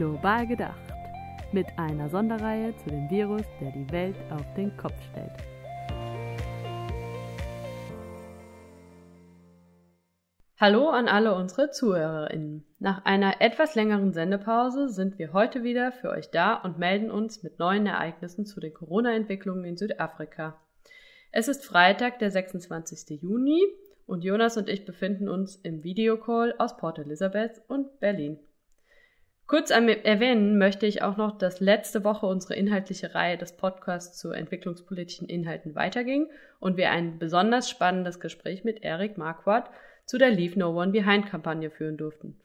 Global gedacht. Mit einer Sonderreihe zu dem Virus, der die Welt auf den Kopf stellt. Hallo an alle unsere ZuhörerInnen. Nach einer etwas längeren Sendepause sind wir heute wieder für euch da und melden uns mit neuen Ereignissen zu den Corona-Entwicklungen in Südafrika. Es ist Freitag, der 26. Juni und Jonas und ich befinden uns im Videocall aus Port Elizabeth und Berlin. Kurz erwähnen möchte ich auch noch, dass letzte Woche unsere inhaltliche Reihe des Podcasts zu entwicklungspolitischen Inhalten weiterging und wir ein besonders spannendes Gespräch mit Eric Marquardt zu der Leave No One Behind Kampagne führen durften.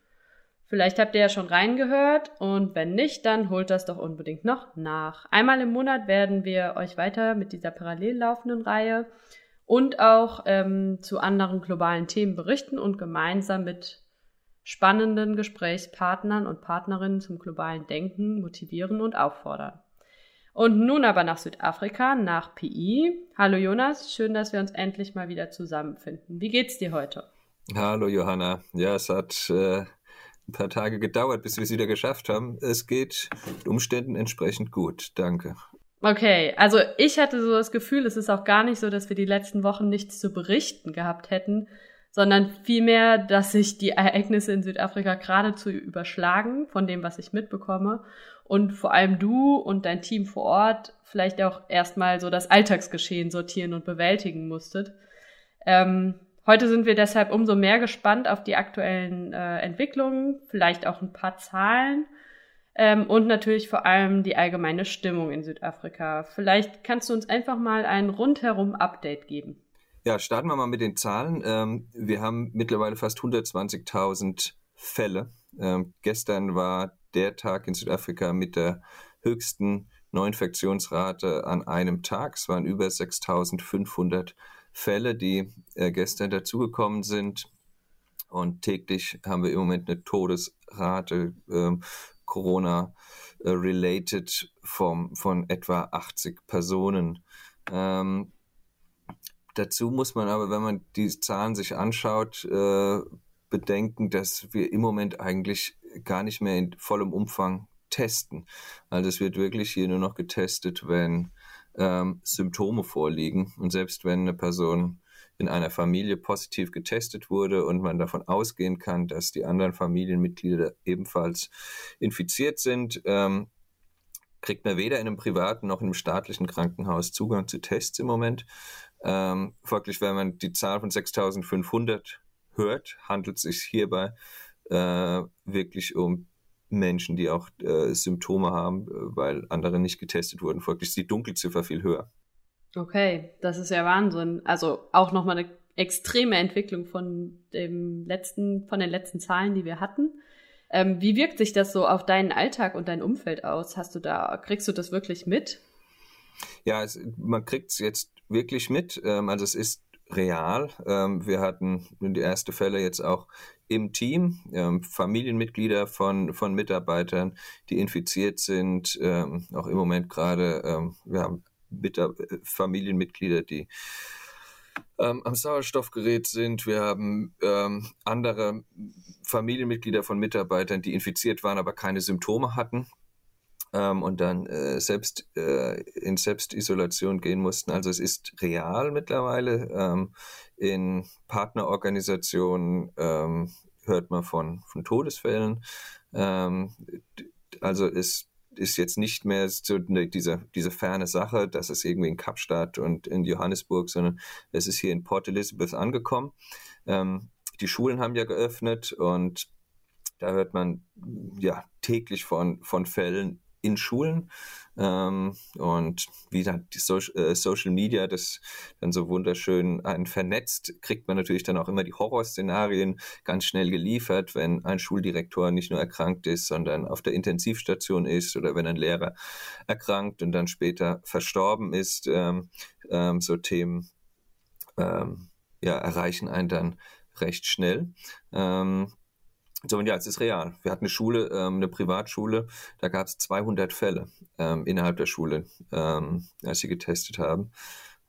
Vielleicht habt ihr ja schon reingehört und wenn nicht, dann holt das doch unbedingt noch nach. Einmal im Monat werden wir euch weiter mit dieser parallel laufenden Reihe und auch ähm, zu anderen globalen Themen berichten und gemeinsam mit spannenden Gesprächspartnern und Partnerinnen zum globalen Denken motivieren und auffordern. Und nun aber nach Südafrika, nach PI. Hallo Jonas, schön, dass wir uns endlich mal wieder zusammenfinden. Wie geht's dir heute? Hallo Johanna. Ja, es hat äh, ein paar Tage gedauert, bis wir es wieder geschafft haben. Es geht Umständen entsprechend gut. Danke. Okay, also ich hatte so das Gefühl, es ist auch gar nicht so, dass wir die letzten Wochen nichts zu berichten gehabt hätten, sondern vielmehr, dass sich die Ereignisse in Südafrika geradezu überschlagen von dem, was ich mitbekomme. Und vor allem du und dein Team vor Ort vielleicht auch erstmal so das Alltagsgeschehen sortieren und bewältigen musstet. Ähm, Heute sind wir deshalb umso mehr gespannt auf die aktuellen äh, Entwicklungen, vielleicht auch ein paar Zahlen ähm, und natürlich vor allem die allgemeine Stimmung in Südafrika. Vielleicht kannst du uns einfach mal ein rundherum Update geben. Ja, starten wir mal mit den Zahlen. Ähm, wir haben mittlerweile fast 120.000 Fälle. Ähm, gestern war der Tag in Südafrika mit der höchsten Neuinfektionsrate an einem Tag. Es waren über 6.500 Fälle, die äh, gestern dazugekommen sind. Und täglich haben wir im Moment eine Todesrate äh, Corona-related von etwa 80 Personen. Ähm, dazu muss man aber, wenn man die Zahlen sich anschaut, äh, bedenken, dass wir im Moment eigentlich gar nicht mehr in vollem Umfang testen. Also es wird wirklich hier nur noch getestet, wenn ähm, Symptome vorliegen. Und selbst wenn eine Person in einer Familie positiv getestet wurde und man davon ausgehen kann, dass die anderen Familienmitglieder ebenfalls infiziert sind, ähm, kriegt man weder in einem privaten noch in einem staatlichen Krankenhaus Zugang zu Tests im Moment. Ähm, folglich, wenn man die Zahl von 6500 hört, handelt es sich hierbei äh, wirklich um Menschen, die auch äh, Symptome haben, äh, weil andere nicht getestet wurden. Folglich ist die Dunkelziffer viel höher. Okay, das ist ja Wahnsinn. Also auch nochmal eine extreme Entwicklung von dem letzten, von den letzten Zahlen, die wir hatten. Ähm, wie wirkt sich das so auf deinen Alltag und dein Umfeld aus? Hast du da, kriegst du das wirklich mit? Ja, es, man kriegt es jetzt wirklich mit. Ähm, also es ist real. Ähm, wir hatten die erste Fälle jetzt auch im Team, ähm, Familienmitglieder von, von Mitarbeitern, die infiziert sind, ähm, auch im Moment gerade, ähm, wir haben Mitar Familienmitglieder, die ähm, am Sauerstoffgerät sind. Wir haben ähm, andere Familienmitglieder von Mitarbeitern, die infiziert waren, aber keine Symptome hatten ähm, und dann äh, selbst äh, in Selbstisolation gehen mussten. Also es ist real mittlerweile. Ähm, in Partnerorganisationen ähm, hört man von, von Todesfällen. Ähm, also es ist jetzt nicht mehr so diese, diese ferne Sache, dass es irgendwie in Kapstadt und in Johannesburg, sondern es ist hier in Port Elizabeth angekommen. Ähm, die Schulen haben ja geöffnet und da hört man ja täglich von, von Fällen in Schulen. Ähm, und wie dann die so äh, Social Media das dann so wunderschön einen vernetzt, kriegt man natürlich dann auch immer die Horrorszenarien ganz schnell geliefert, wenn ein Schuldirektor nicht nur erkrankt ist, sondern auf der Intensivstation ist oder wenn ein Lehrer erkrankt und dann später verstorben ist. Ähm, ähm, so Themen ähm, ja, erreichen einen dann recht schnell. Ähm, so, und ja, es ist real. Wir hatten eine Schule, ähm, eine Privatschule, da gab es 200 Fälle ähm, innerhalb der Schule, ähm, als sie getestet haben.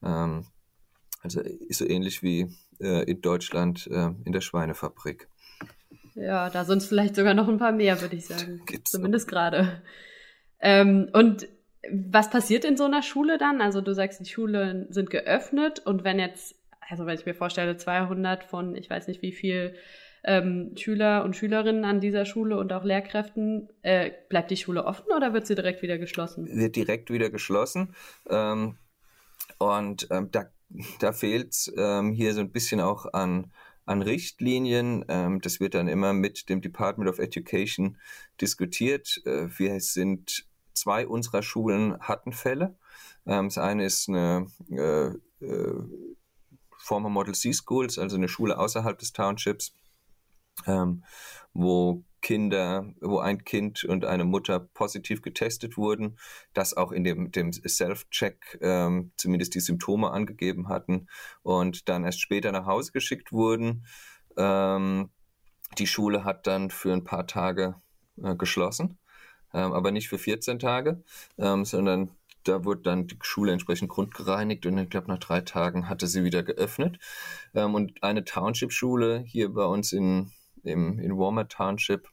Ähm, also ist so ähnlich wie äh, in Deutschland äh, in der Schweinefabrik. Ja, da sind es vielleicht sogar noch ein paar mehr, würde ich sagen. Gibt's Zumindest gerade. Ähm, und was passiert in so einer Schule dann? Also du sagst, die Schulen sind geöffnet und wenn jetzt, also wenn ich mir vorstelle, 200 von, ich weiß nicht wie viel ähm, Schüler und Schülerinnen an dieser Schule und auch Lehrkräften, äh, bleibt die Schule offen oder wird sie direkt wieder geschlossen? Wird direkt wieder geschlossen. Ähm, und ähm, da, da fehlt es ähm, hier so ein bisschen auch an, an Richtlinien. Ähm, das wird dann immer mit dem Department of Education diskutiert. Äh, wir sind zwei unserer Schulen hatten Fälle. Ähm, das eine ist eine äh, äh, Former Model C Schools, also eine Schule außerhalb des Townships, ähm, wo Kinder, wo ein Kind und eine Mutter positiv getestet wurden, das auch in dem, dem Self-Check ähm, zumindest die Symptome angegeben hatten und dann erst später nach Hause geschickt wurden. Ähm, die Schule hat dann für ein paar Tage äh, geschlossen, ähm, aber nicht für 14 Tage, ähm, sondern da wurde dann die Schule entsprechend grundgereinigt und ich glaube, nach drei Tagen hatte sie wieder geöffnet. Ähm, und eine Township-Schule hier bei uns in, im, in Warmer Township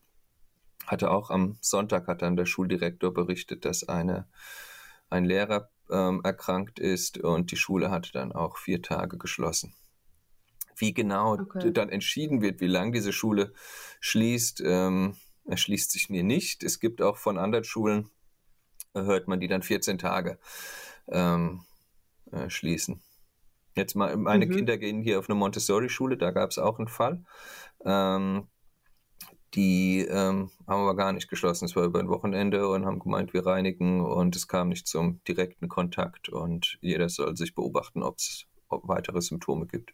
hatte auch am Sonntag hat dann der Schuldirektor berichtet, dass eine, ein Lehrer ähm, erkrankt ist und die Schule hatte dann auch vier Tage geschlossen. Wie genau okay. dann entschieden wird, wie lange diese Schule schließt, ähm, erschließt sich mir nicht. Es gibt auch von anderen Schulen, äh, hört man, die dann 14 Tage ähm, äh, schließen. Jetzt mal, meine mhm. Kinder gehen hier auf eine Montessori-Schule, da gab es auch einen Fall. Ähm, die ähm, haben aber gar nicht geschlossen. Es war über ein Wochenende und haben gemeint, wir reinigen und es kam nicht zum direkten Kontakt und jeder soll sich beobachten, ob es weitere Symptome gibt.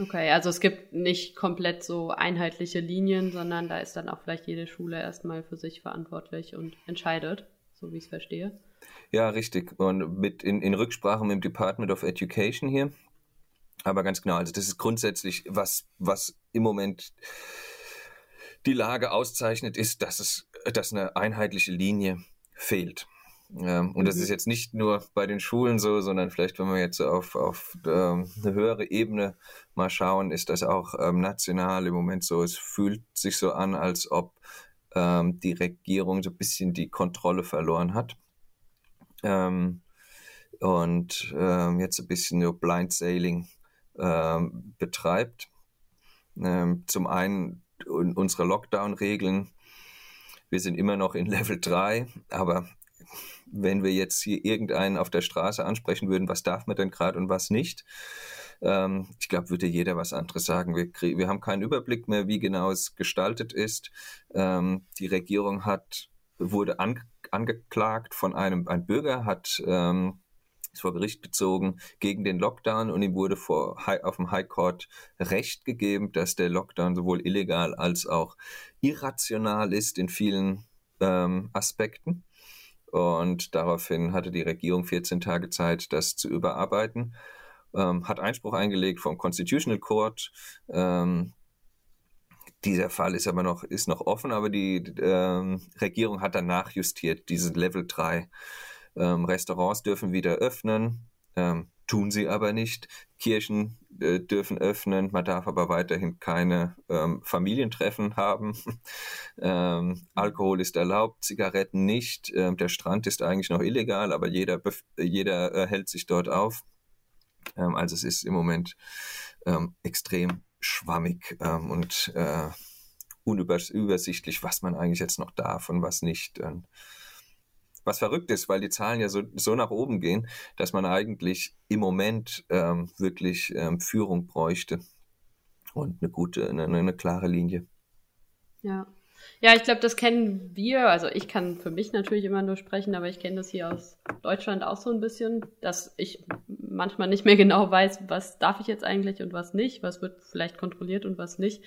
Okay, also es gibt nicht komplett so einheitliche Linien, sondern da ist dann auch vielleicht jede Schule erstmal für sich verantwortlich und entscheidet, so wie ich es verstehe. Ja, richtig. Und mit in, in Rücksprache mit dem Department of Education hier. Aber ganz genau, also das ist grundsätzlich, was, was im Moment die Lage auszeichnet, ist, dass es, dass eine einheitliche Linie fehlt. Ähm, und mhm. das ist jetzt nicht nur bei den Schulen so, sondern vielleicht, wenn wir jetzt auf, auf ähm, eine höhere Ebene mal schauen, ist das auch ähm, national im Moment so. Es fühlt sich so an, als ob ähm, die Regierung so ein bisschen die Kontrolle verloren hat. Ähm, und ähm, jetzt ein bisschen nur Blind Sailing betreibt. Zum einen unsere Lockdown-Regeln. Wir sind immer noch in Level 3, aber wenn wir jetzt hier irgendeinen auf der Straße ansprechen würden, was darf man denn gerade und was nicht, ähm, ich glaube, würde jeder was anderes sagen. Wir, wir haben keinen Überblick mehr, wie genau es gestaltet ist. Ähm, die Regierung hat, wurde ange angeklagt von einem, ein Bürger hat ähm, ist vor Gericht gezogen gegen den Lockdown und ihm wurde vor, auf dem High Court Recht gegeben, dass der Lockdown sowohl illegal als auch irrational ist in vielen ähm, Aspekten. Und daraufhin hatte die Regierung 14 Tage Zeit, das zu überarbeiten. Ähm, hat Einspruch eingelegt vom Constitutional Court. Ähm, dieser Fall ist aber noch, ist noch offen, aber die ähm, Regierung hat danach justiert, diesen Level 3. Ähm, Restaurants dürfen wieder öffnen, ähm, tun sie aber nicht. Kirchen äh, dürfen öffnen, man darf aber weiterhin keine ähm, Familientreffen haben. ähm, Alkohol ist erlaubt, Zigaretten nicht. Ähm, der Strand ist eigentlich noch illegal, aber jeder, jeder äh, hält sich dort auf. Ähm, also es ist im Moment ähm, extrem schwammig ähm, und äh, unübersichtlich, was man eigentlich jetzt noch darf und was nicht. Und was verrückt ist, weil die Zahlen ja so, so nach oben gehen, dass man eigentlich im Moment ähm, wirklich ähm, Führung bräuchte und eine gute, eine, eine klare Linie. Ja. Ja, ich glaube, das kennen wir. Also ich kann für mich natürlich immer nur sprechen, aber ich kenne das hier aus Deutschland auch so ein bisschen, dass ich manchmal nicht mehr genau weiß, was darf ich jetzt eigentlich und was nicht, was wird vielleicht kontrolliert und was nicht.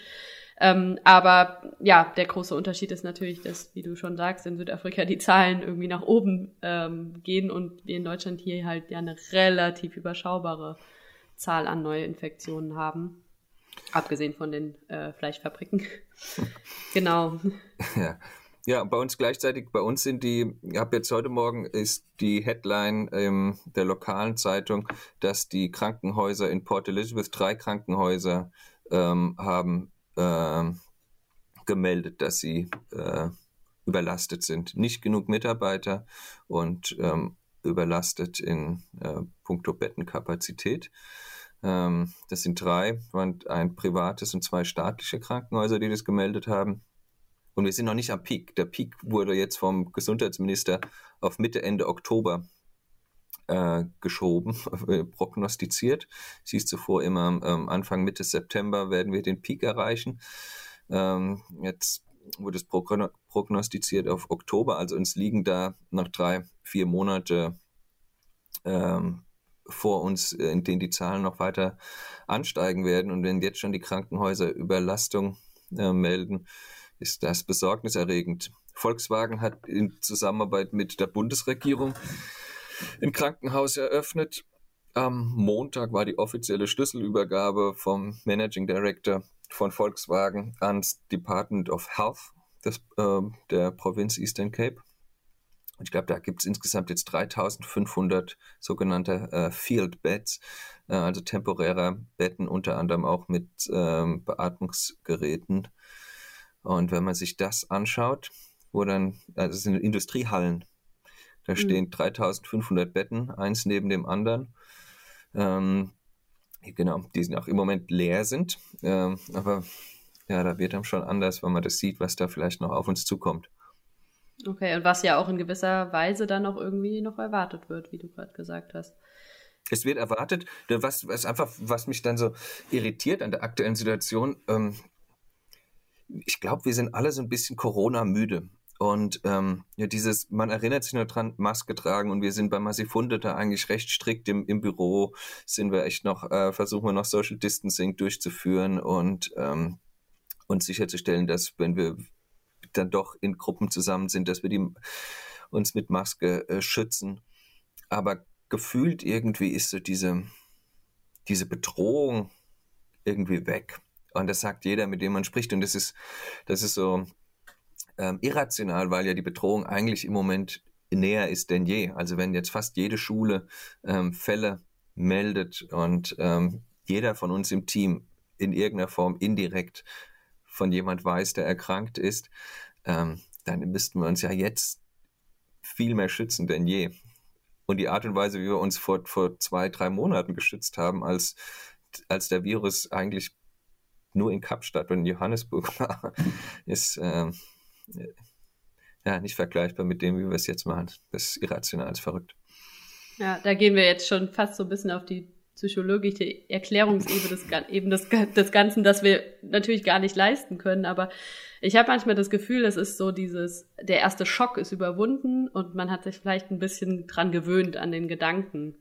Ähm, aber ja, der große Unterschied ist natürlich, dass, wie du schon sagst, in Südafrika die Zahlen irgendwie nach oben ähm, gehen und wir in Deutschland hier halt ja eine relativ überschaubare Zahl an Neuinfektionen haben. Abgesehen von den äh, Fleischfabriken. genau. Ja. Ja, bei uns gleichzeitig, bei uns sind die, ich habe jetzt heute Morgen ist die Headline ähm, der lokalen Zeitung, dass die Krankenhäuser in Port Elizabeth, drei Krankenhäuser ähm, haben äh, gemeldet, dass sie äh, überlastet sind. Nicht genug Mitarbeiter und ähm, überlastet in äh, puncto Bettenkapazität. Ähm, das sind drei, ein privates und zwei staatliche Krankenhäuser, die das gemeldet haben. Und wir sind noch nicht am Peak. Der Peak wurde jetzt vom Gesundheitsminister auf Mitte, Ende Oktober äh, geschoben, äh, prognostiziert. Hieß zuvor immer, ähm, Anfang, Mitte September werden wir den Peak erreichen. Ähm, jetzt wurde es prognostiziert auf Oktober, also uns liegen da noch drei, vier Monate ähm, vor uns, äh, in denen die Zahlen noch weiter ansteigen werden. Und wenn jetzt schon die Krankenhäuser Überlastung äh, melden, ist das besorgniserregend. Volkswagen hat in Zusammenarbeit mit der Bundesregierung ein Krankenhaus eröffnet. Am Montag war die offizielle Schlüsselübergabe vom Managing Director von Volkswagen ans Department of Health des, äh, der Provinz Eastern Cape. Und ich glaube, da gibt es insgesamt jetzt 3500 sogenannte äh, Field Beds, äh, also temporäre Betten, unter anderem auch mit ähm, Beatmungsgeräten. Und wenn man sich das anschaut, wo dann, also es sind Industriehallen, da mhm. stehen 3500 Betten, eins neben dem anderen. Ähm, genau, die sind auch im Moment leer sind. Ähm, aber ja, da wird dann schon anders, wenn man das sieht, was da vielleicht noch auf uns zukommt. Okay, und was ja auch in gewisser Weise dann auch irgendwie noch erwartet wird, wie du gerade gesagt hast. Es wird erwartet, was, was einfach, was mich dann so irritiert an der aktuellen Situation, ähm, ich glaube, wir sind alle so ein bisschen Corona-müde. Und ähm, ja, dieses, man erinnert sich nur dran, Maske tragen und wir sind bei Massifunde da eigentlich recht strikt im, im Büro, sind wir echt noch, äh, versuchen wir noch Social Distancing durchzuführen und, ähm, und sicherzustellen, dass wenn wir dann doch in Gruppen zusammen sind, dass wir die, uns mit Maske äh, schützen. Aber gefühlt irgendwie ist so diese, diese Bedrohung irgendwie weg. Und das sagt jeder, mit dem man spricht. Und das ist, das ist so, ähm, irrational, weil ja die Bedrohung eigentlich im Moment näher ist denn je. Also wenn jetzt fast jede Schule ähm, Fälle meldet und ähm, jeder von uns im Team in irgendeiner Form indirekt von jemand weiß, der erkrankt ist, ähm, dann müssten wir uns ja jetzt viel mehr schützen denn je. Und die Art und Weise, wie wir uns vor, vor zwei, drei Monaten geschützt haben, als, als der Virus eigentlich nur in Kapstadt und in Johannesburg war, ist, ähm, ja, nicht vergleichbar mit dem, wie wir es jetzt machen. Das ist irrational, ist verrückt. Ja, da gehen wir jetzt schon fast so ein bisschen auf die psychologische Erklärungsebene des, eben des, des Ganzen, das wir natürlich gar nicht leisten können. Aber ich habe manchmal das Gefühl, es ist so dieses, der erste Schock ist überwunden und man hat sich vielleicht ein bisschen dran gewöhnt an den Gedanken.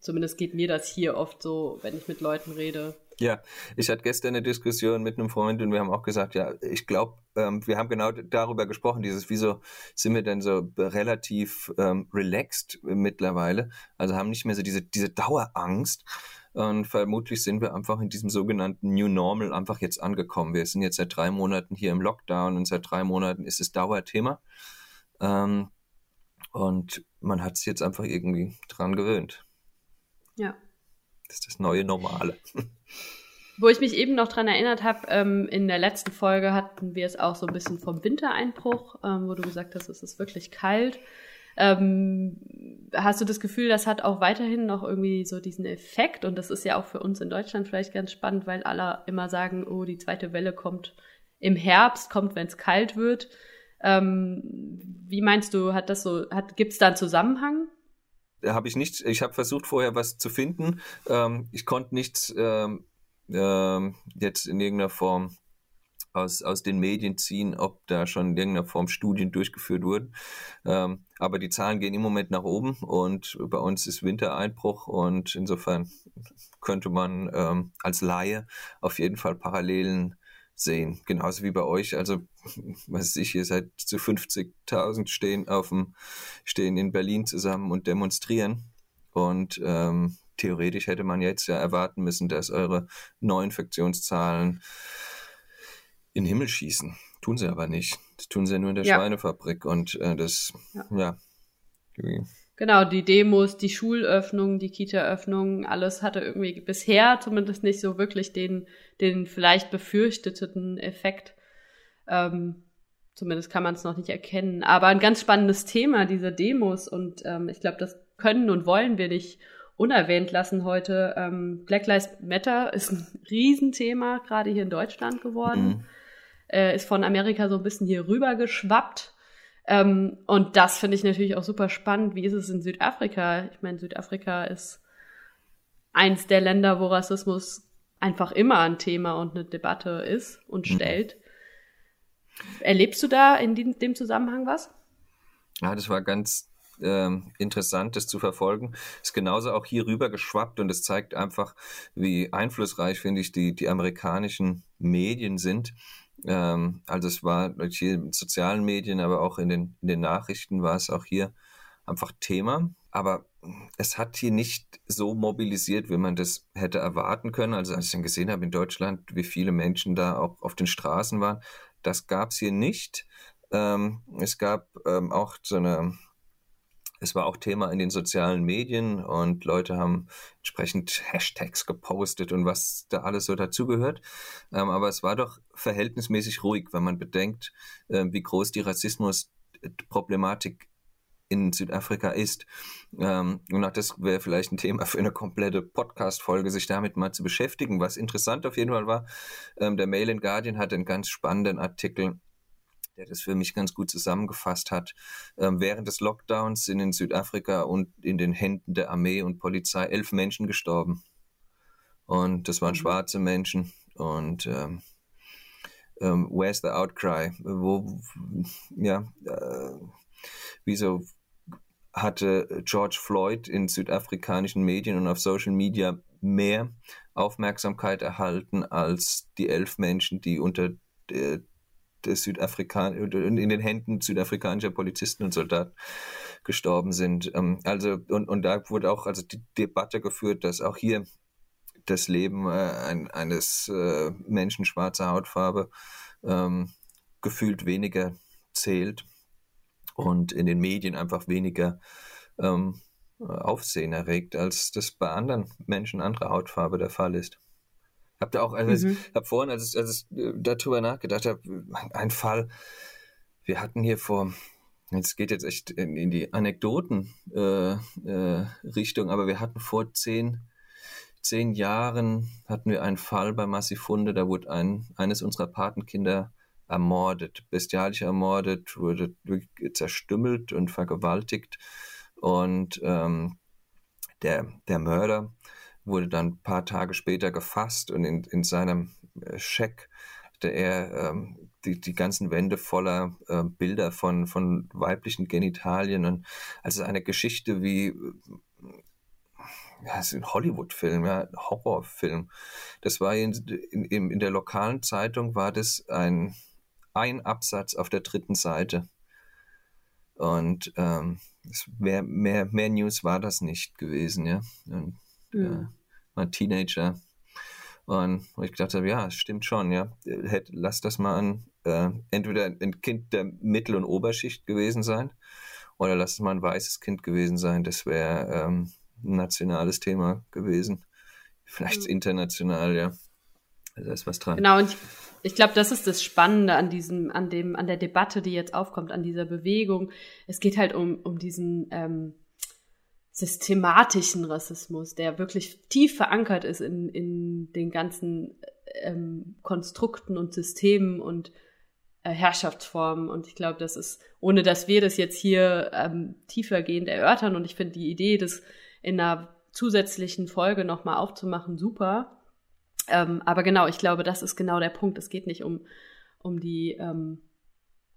Zumindest geht mir das hier oft so, wenn ich mit Leuten rede. Ja, ich hatte gestern eine Diskussion mit einem Freund und wir haben auch gesagt, ja, ich glaube, ähm, wir haben genau darüber gesprochen, dieses, wieso sind wir denn so relativ ähm, relaxed mittlerweile, also haben nicht mehr so diese, diese Dauerangst. Und vermutlich sind wir einfach in diesem sogenannten New Normal einfach jetzt angekommen. Wir sind jetzt seit drei Monaten hier im Lockdown und seit drei Monaten ist es Dauerthema. Ähm, und man hat sich jetzt einfach irgendwie dran gewöhnt. Ja. Das ist das neue Normale. Wo ich mich eben noch dran erinnert habe, ähm, in der letzten Folge hatten wir es auch so ein bisschen vom Wintereinbruch, ähm, wo du gesagt hast, es ist wirklich kalt. Ähm, hast du das Gefühl, das hat auch weiterhin noch irgendwie so diesen Effekt? Und das ist ja auch für uns in Deutschland vielleicht ganz spannend, weil alle immer sagen, oh, die zweite Welle kommt im Herbst, kommt, wenn es kalt wird. Ähm, wie meinst du, hat das so, hat, gibt da einen Zusammenhang? Habe ich nicht, ich habe versucht vorher was zu finden. Ähm, ich konnte nichts ähm, äh, jetzt in irgendeiner Form aus, aus den Medien ziehen, ob da schon in irgendeiner Form Studien durchgeführt wurden. Ähm, aber die Zahlen gehen im Moment nach oben und bei uns ist Wintereinbruch und insofern könnte man ähm, als Laie auf jeden Fall Parallelen sehen. Genauso wie bei euch. Also, was ich, ihr seid zu 50.000 stehen auf dem, stehen in Berlin zusammen und demonstrieren. Und ähm, theoretisch hätte man jetzt ja erwarten müssen, dass eure Neuinfektionszahlen in den Himmel schießen. Tun sie aber nicht. Das tun sie ja nur in der ja. Schweinefabrik. Und äh, das, ja. ja. Genau, die Demos, die Schulöffnung, die Kita-Öffnung, alles hatte irgendwie bisher zumindest nicht so wirklich den, den vielleicht befürchteten Effekt. Ähm, zumindest kann man es noch nicht erkennen. Aber ein ganz spannendes Thema, diese Demos. Und ähm, ich glaube, das können und wollen wir nicht unerwähnt lassen heute. Ähm, Black Lives Matter ist ein Riesenthema, gerade hier in Deutschland geworden. Mhm. Äh, ist von Amerika so ein bisschen hier rüber geschwappt. Ähm, und das finde ich natürlich auch super spannend. Wie ist es in Südafrika? Ich meine, Südafrika ist eins der Länder, wo Rassismus einfach immer ein Thema und eine Debatte ist und mhm. stellt. Erlebst du da in dem Zusammenhang was? Ja, das war ganz ähm, interessant, das zu verfolgen. Ist genauso auch hier rüber geschwappt und es zeigt einfach, wie einflussreich, finde ich, die, die amerikanischen Medien sind. Ähm, also es war hier in sozialen Medien, aber auch in den, in den Nachrichten war es auch hier einfach Thema. Aber es hat hier nicht so mobilisiert, wie man das hätte erwarten können. Also als ich dann gesehen habe in Deutschland, wie viele Menschen da auch auf den Straßen waren, das gab es hier nicht. Ähm, es gab ähm, auch so eine es war auch Thema in den sozialen Medien und Leute haben entsprechend Hashtags gepostet und was da alles so dazugehört. Ähm, aber es war doch verhältnismäßig ruhig, wenn man bedenkt, äh, wie groß die Rassismusproblematik in Südafrika ist. Ähm, und auch das wäre vielleicht ein Thema für eine komplette Podcast-Folge, sich damit mal zu beschäftigen. Was interessant auf jeden Fall war, ähm, der Mail in Guardian hat einen ganz spannenden Artikel der das für mich ganz gut zusammengefasst hat. Ähm, während des Lockdowns sind in Südafrika und in den Händen der Armee und Polizei elf Menschen gestorben. Und das waren mhm. schwarze Menschen. Und ähm, ähm, Where's the Outcry? Wo, ja, äh, wieso hatte George Floyd in südafrikanischen Medien und auf Social Media mehr Aufmerksamkeit erhalten als die elf Menschen, die unter der des Südafrikan in den Händen südafrikanischer Polizisten und Soldaten gestorben sind. Ähm, also und, und da wurde auch also die Debatte geführt, dass auch hier das Leben äh, ein, eines äh, Menschen schwarzer Hautfarbe ähm, gefühlt weniger zählt und in den Medien einfach weniger ähm, Aufsehen erregt, als das bei anderen Menschen anderer Hautfarbe der Fall ist. Habt ihr auch, also mhm. ich habe vorhin, als ich, als ich äh, darüber nachgedacht habe, ein Fall, wir hatten hier vor, es geht jetzt echt in, in die Anekdoten-Richtung, äh, äh, aber wir hatten vor zehn, zehn Jahren hatten wir einen Fall bei Massifunde, da wurde ein, eines unserer Patenkinder ermordet, bestialisch ermordet, wurde zerstümmelt und vergewaltigt. Und ähm, der, der Mörder wurde dann ein paar Tage später gefasst und in, in seinem äh, Scheck hatte er ähm, die, die ganzen Wände voller äh, Bilder von, von weiblichen Genitalien und also eine Geschichte wie ja, es ist ein Hollywood-Film, ja, ein Horrorfilm. Das war in, in, in der lokalen Zeitung war das ein, ein Absatz auf der dritten Seite. Und ähm, mehr, mehr, mehr News war das nicht gewesen, ja. Und, mhm. ja mal Teenager. Und wo ich gedacht habe, ja, stimmt schon, ja. Hätt, lass das mal an äh, entweder ein Kind der Mittel- und Oberschicht gewesen sein oder lass es mal ein weißes Kind gewesen sein. Das wäre ähm, ein nationales Thema gewesen. Vielleicht mhm. international, ja. Also da ist was dran. Genau, und ich, ich glaube, das ist das Spannende an diesem, an dem, an der Debatte, die jetzt aufkommt, an dieser Bewegung. Es geht halt um, um diesen ähm, systematischen Rassismus, der wirklich tief verankert ist in, in den ganzen ähm, Konstrukten und Systemen und äh, Herrschaftsformen. Und ich glaube, das ist, ohne dass wir das jetzt hier ähm, tiefergehend erörtern, und ich finde die Idee, das in einer zusätzlichen Folge nochmal aufzumachen, super. Ähm, aber genau, ich glaube, das ist genau der Punkt. Es geht nicht um, um die, ähm,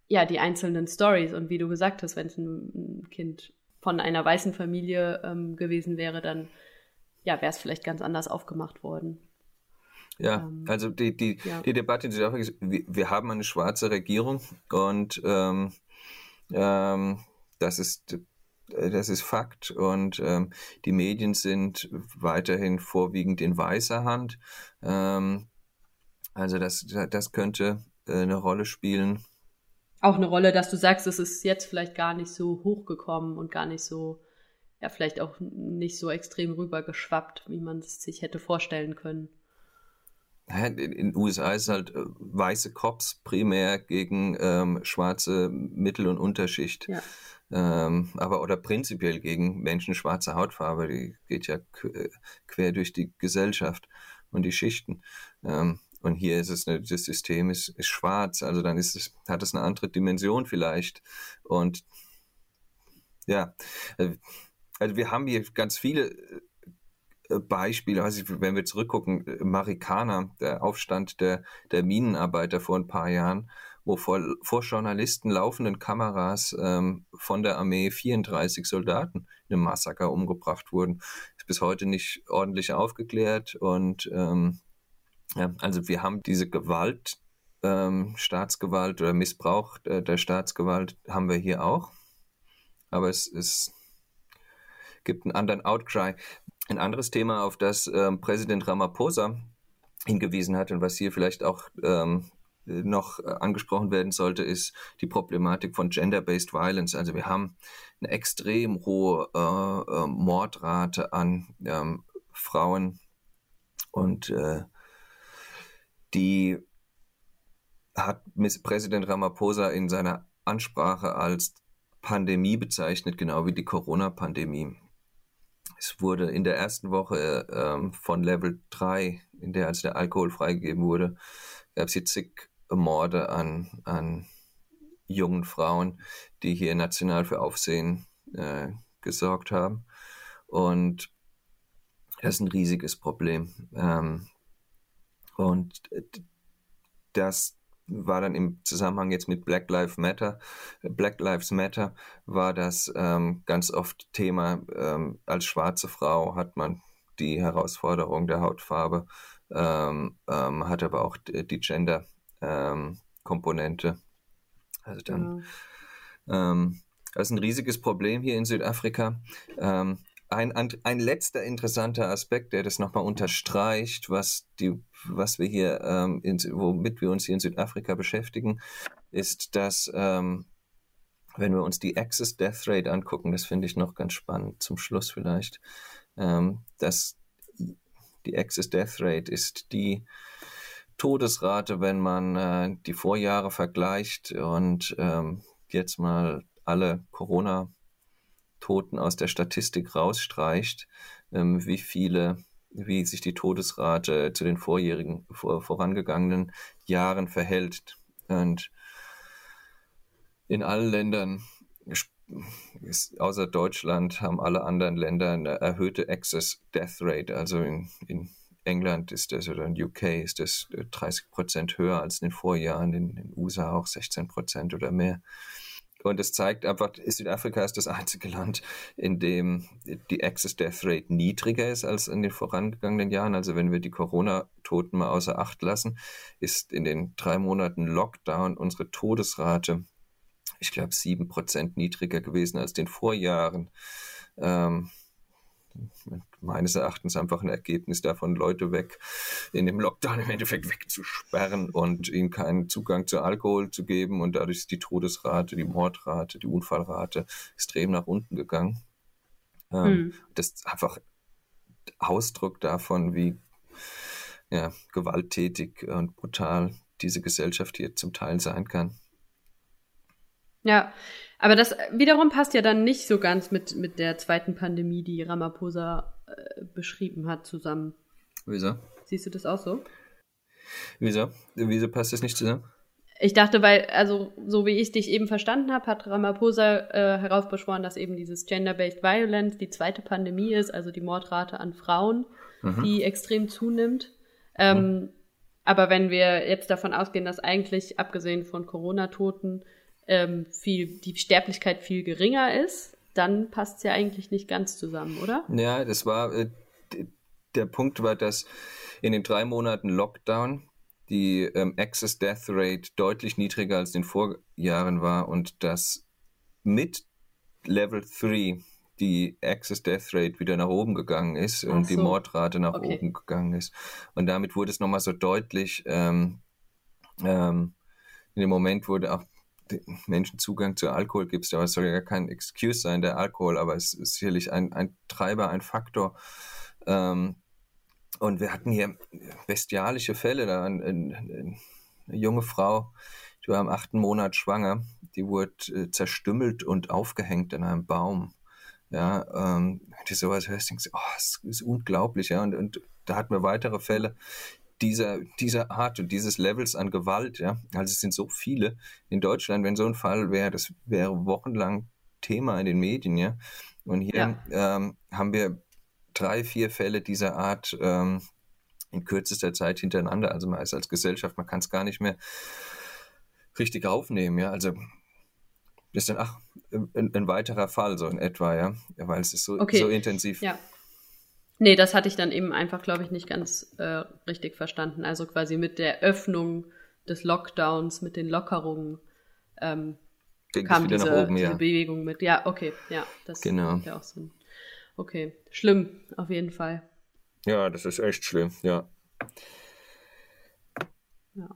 ja, die einzelnen Stories. Und wie du gesagt hast, wenn es ein, ein Kind von einer weißen Familie ähm, gewesen wäre, dann ja, wäre es vielleicht ganz anders aufgemacht worden. Ja, ähm, also die, die, ja. die Debatte in Südafrika ist, wir, wir haben eine schwarze Regierung und ähm, ähm, das ist das ist Fakt und ähm, die Medien sind weiterhin vorwiegend in weißer Hand. Ähm, also das, das könnte äh, eine Rolle spielen auch eine Rolle, dass du sagst, es ist jetzt vielleicht gar nicht so hochgekommen und gar nicht so, ja, vielleicht auch nicht so extrem rübergeschwappt, wie man es sich hätte vorstellen können. in den USA ist halt äh, weiße Cops primär gegen ähm, schwarze Mittel- und Unterschicht. Ja. Ähm, aber oder prinzipiell gegen Menschen schwarzer Hautfarbe, die geht ja äh, quer durch die Gesellschaft und die Schichten. Ähm, und hier ist es, eine, das System ist, ist schwarz, also dann ist es, hat es eine andere Dimension vielleicht. Und ja, äh, also wir haben hier ganz viele äh, Beispiele, also wenn wir zurückgucken, Marikana, der Aufstand der, der Minenarbeiter vor ein paar Jahren, wo vor, vor Journalisten laufenden Kameras ähm, von der Armee 34 Soldaten in einem Massaker umgebracht wurden. Ist bis heute nicht ordentlich aufgeklärt und ähm, ja, also wir haben diese Gewalt, ähm, Staatsgewalt oder Missbrauch der, der Staatsgewalt haben wir hier auch. Aber es, es gibt einen anderen Outcry. Ein anderes Thema, auf das ähm, Präsident Ramaphosa hingewiesen hat und was hier vielleicht auch ähm, noch angesprochen werden sollte, ist die Problematik von Gender-Based Violence. Also wir haben eine extrem hohe äh, äh, Mordrate an ähm, Frauen und äh, die hat Präsident Ramaphosa in seiner Ansprache als Pandemie bezeichnet, genau wie die Corona-Pandemie. Es wurde in der ersten Woche ähm, von Level 3, in der als der Alkohol freigegeben wurde, gab es hier zig Morde an, an jungen Frauen, die hier national für Aufsehen äh, gesorgt haben. Und das ist ein riesiges Problem. Ähm, und das war dann im Zusammenhang jetzt mit Black Lives Matter, Black Lives Matter war das ähm, ganz oft Thema. Ähm, als schwarze Frau hat man die Herausforderung der Hautfarbe, ähm, ähm hat aber auch die Gender-Komponente. Ähm, also dann, ja. Ähm, das ist ein riesiges Problem hier in Südafrika. Ein, ein letzter interessanter Aspekt, der das nochmal unterstreicht, was, die, was wir hier, ähm, in, womit wir uns hier in Südafrika beschäftigen, ist, dass, ähm, wenn wir uns die Access Death Rate angucken, das finde ich noch ganz spannend zum Schluss vielleicht, ähm, dass die Access Death Rate ist die Todesrate, wenn man äh, die Vorjahre vergleicht und ähm, jetzt mal alle Corona- Toten aus der Statistik rausstreicht, ähm, wie viele, wie sich die Todesrate zu den vorjährigen, vor, vorangegangenen Jahren verhält. Und in allen Ländern, außer Deutschland, haben alle anderen Länder eine erhöhte Excess Death Rate. Also in, in England ist das oder in UK ist das 30 Prozent höher als in den Vorjahren, in den USA auch 16 Prozent oder mehr. Und es zeigt einfach, Südafrika ist das einzige Land, in dem die Access Death Rate niedriger ist als in den vorangegangenen Jahren. Also wenn wir die Corona-Toten mal außer Acht lassen, ist in den drei Monaten Lockdown unsere Todesrate, ich glaube, sieben Prozent niedriger gewesen als den Vorjahren. Ähm, meines Erachtens einfach ein Ergebnis davon, Leute weg in dem Lockdown im Endeffekt wegzusperren und ihnen keinen Zugang zu Alkohol zu geben und dadurch ist die Todesrate, die Mordrate, die Unfallrate extrem nach unten gegangen. Ähm, hm. Das ist einfach Ausdruck davon, wie ja, gewalttätig und brutal diese Gesellschaft hier zum Teil sein kann. Ja, aber das wiederum passt ja dann nicht so ganz mit, mit der zweiten Pandemie, die Ramaphosa äh, beschrieben hat, zusammen. Wieso? Siehst du das auch so? Wieso? Wieso passt das nicht zusammen? Ich dachte, weil, also so wie ich dich eben verstanden habe, hat Ramaphosa äh, heraufbeschworen, dass eben dieses Gender-Based Violence die zweite Pandemie ist, also die Mordrate an Frauen, mhm. die extrem zunimmt. Ähm, mhm. Aber wenn wir jetzt davon ausgehen, dass eigentlich, abgesehen von Corona-Toten, ähm, viel, die Sterblichkeit viel geringer ist, dann passt es ja eigentlich nicht ganz zusammen, oder? Ja, das war, äh, der Punkt war, dass in den drei Monaten Lockdown die ähm, Access Death Rate deutlich niedriger als in den Vorjahren war und dass mit Level 3 die Access Death Rate wieder nach oben gegangen ist Ach und so. die Mordrate nach okay. oben gegangen ist. Und damit wurde es nochmal so deutlich, ähm, ähm, in dem Moment wurde auch Menschen Zugang zu Alkohol gibst, aber es soll ja kein Excuse sein, der Alkohol, aber es ist sicherlich ein, ein Treiber, ein Faktor, ähm, Und wir hatten hier bestialische Fälle. Da eine, eine junge Frau, die war im achten Monat schwanger, die wurde äh, zerstümmelt und aufgehängt an einem Baum. Ja, ähm, wenn sowas hörst, denkst du, oh, das ist unglaublich, ja. Und, und da hatten wir weitere Fälle dieser, dieser Art und dieses Levels an Gewalt, ja. Also es sind so viele in Deutschland, wenn so ein Fall wäre, das wäre wochenlang Thema in den Medien, ja. Und hier ja. ähm, haben wir drei, vier Fälle dieser Art ähm, in kürzester Zeit hintereinander. Also man ist als Gesellschaft, man kann es gar nicht mehr richtig aufnehmen, ja. Also das ist dann, ach, ein, ein, weiterer Fall, so in etwa, ja. ja weil es ist so, okay. so intensiv. Ja. Nee, das hatte ich dann eben einfach, glaube ich, nicht ganz äh, richtig verstanden. Also quasi mit der Öffnung des Lockdowns, mit den Lockerungen ähm, kam diese, oben, diese ja. Bewegung mit. Ja, okay, ja, das genau. macht ja auch Sinn. Okay, schlimm, auf jeden Fall. Ja, das ist echt schlimm, ja. Ja.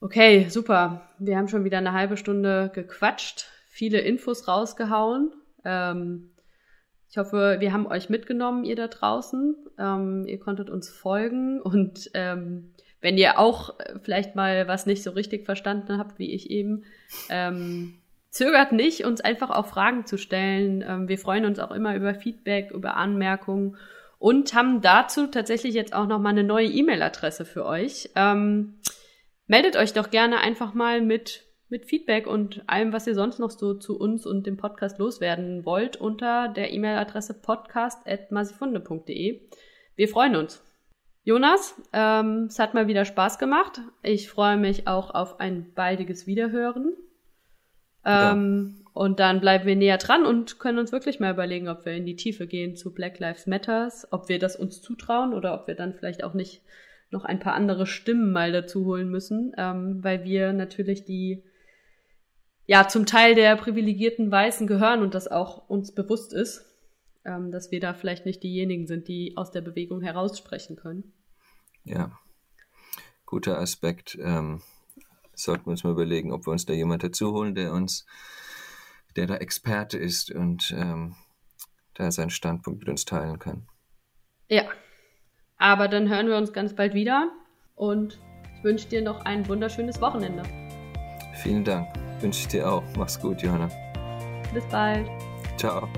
Okay, super. Wir haben schon wieder eine halbe Stunde gequatscht, viele Infos rausgehauen. Ähm, ich hoffe, wir haben euch mitgenommen, ihr da draußen. Ähm, ihr konntet uns folgen und ähm, wenn ihr auch äh, vielleicht mal was nicht so richtig verstanden habt, wie ich eben, ähm, zögert nicht, uns einfach auch Fragen zu stellen. Ähm, wir freuen uns auch immer über Feedback, über Anmerkungen und haben dazu tatsächlich jetzt auch noch mal eine neue E-Mail-Adresse für euch. Ähm, meldet euch doch gerne einfach mal mit mit Feedback und allem, was ihr sonst noch so zu uns und dem Podcast loswerden wollt, unter der E-Mail-Adresse podcast.masifunde.de. Wir freuen uns. Jonas, ähm, es hat mal wieder Spaß gemacht. Ich freue mich auch auf ein baldiges Wiederhören. Ähm, ja. Und dann bleiben wir näher dran und können uns wirklich mal überlegen, ob wir in die Tiefe gehen zu Black Lives Matters, ob wir das uns zutrauen oder ob wir dann vielleicht auch nicht noch ein paar andere Stimmen mal dazu holen müssen, ähm, weil wir natürlich die ja zum Teil der privilegierten Weißen gehören und das auch uns bewusst ist, ähm, dass wir da vielleicht nicht diejenigen sind, die aus der Bewegung heraussprechen können. Ja, guter Aspekt. Ähm, sollten wir uns mal überlegen, ob wir uns da jemand dazu holen, der uns, der da Experte ist und ähm, da seinen Standpunkt mit uns teilen kann. Ja, aber dann hören wir uns ganz bald wieder und ich wünsche dir noch ein wunderschönes Wochenende. Vielen Dank. Wünsche ich dir auch. Mach's gut, Johanna. Bis bald. Ciao.